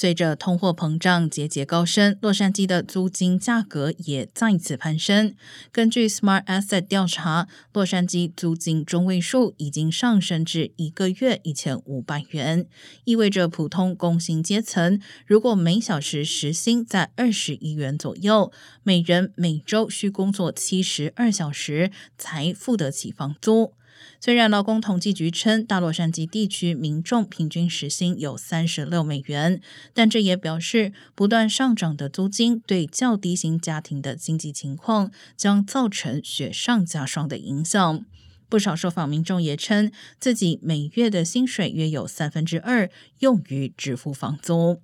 随着通货膨胀节节高升，洛杉矶的租金价格也再次攀升。根据 Smart Asset 调查，洛杉矶租金中位数已经上升至一个月一千五百元，意味着普通工薪阶层如果每小时时薪在二十一元左右，每人每周需工作七十二小时才付得起房租。虽然劳工统计局称大洛杉矶地区民众平均时薪有三十六美元，但这也表示不断上涨的租金对较低薪家庭的经济情况将造成雪上加霜的影响。不少受访民众也称，自己每月的薪水约有三分之二用于支付房租。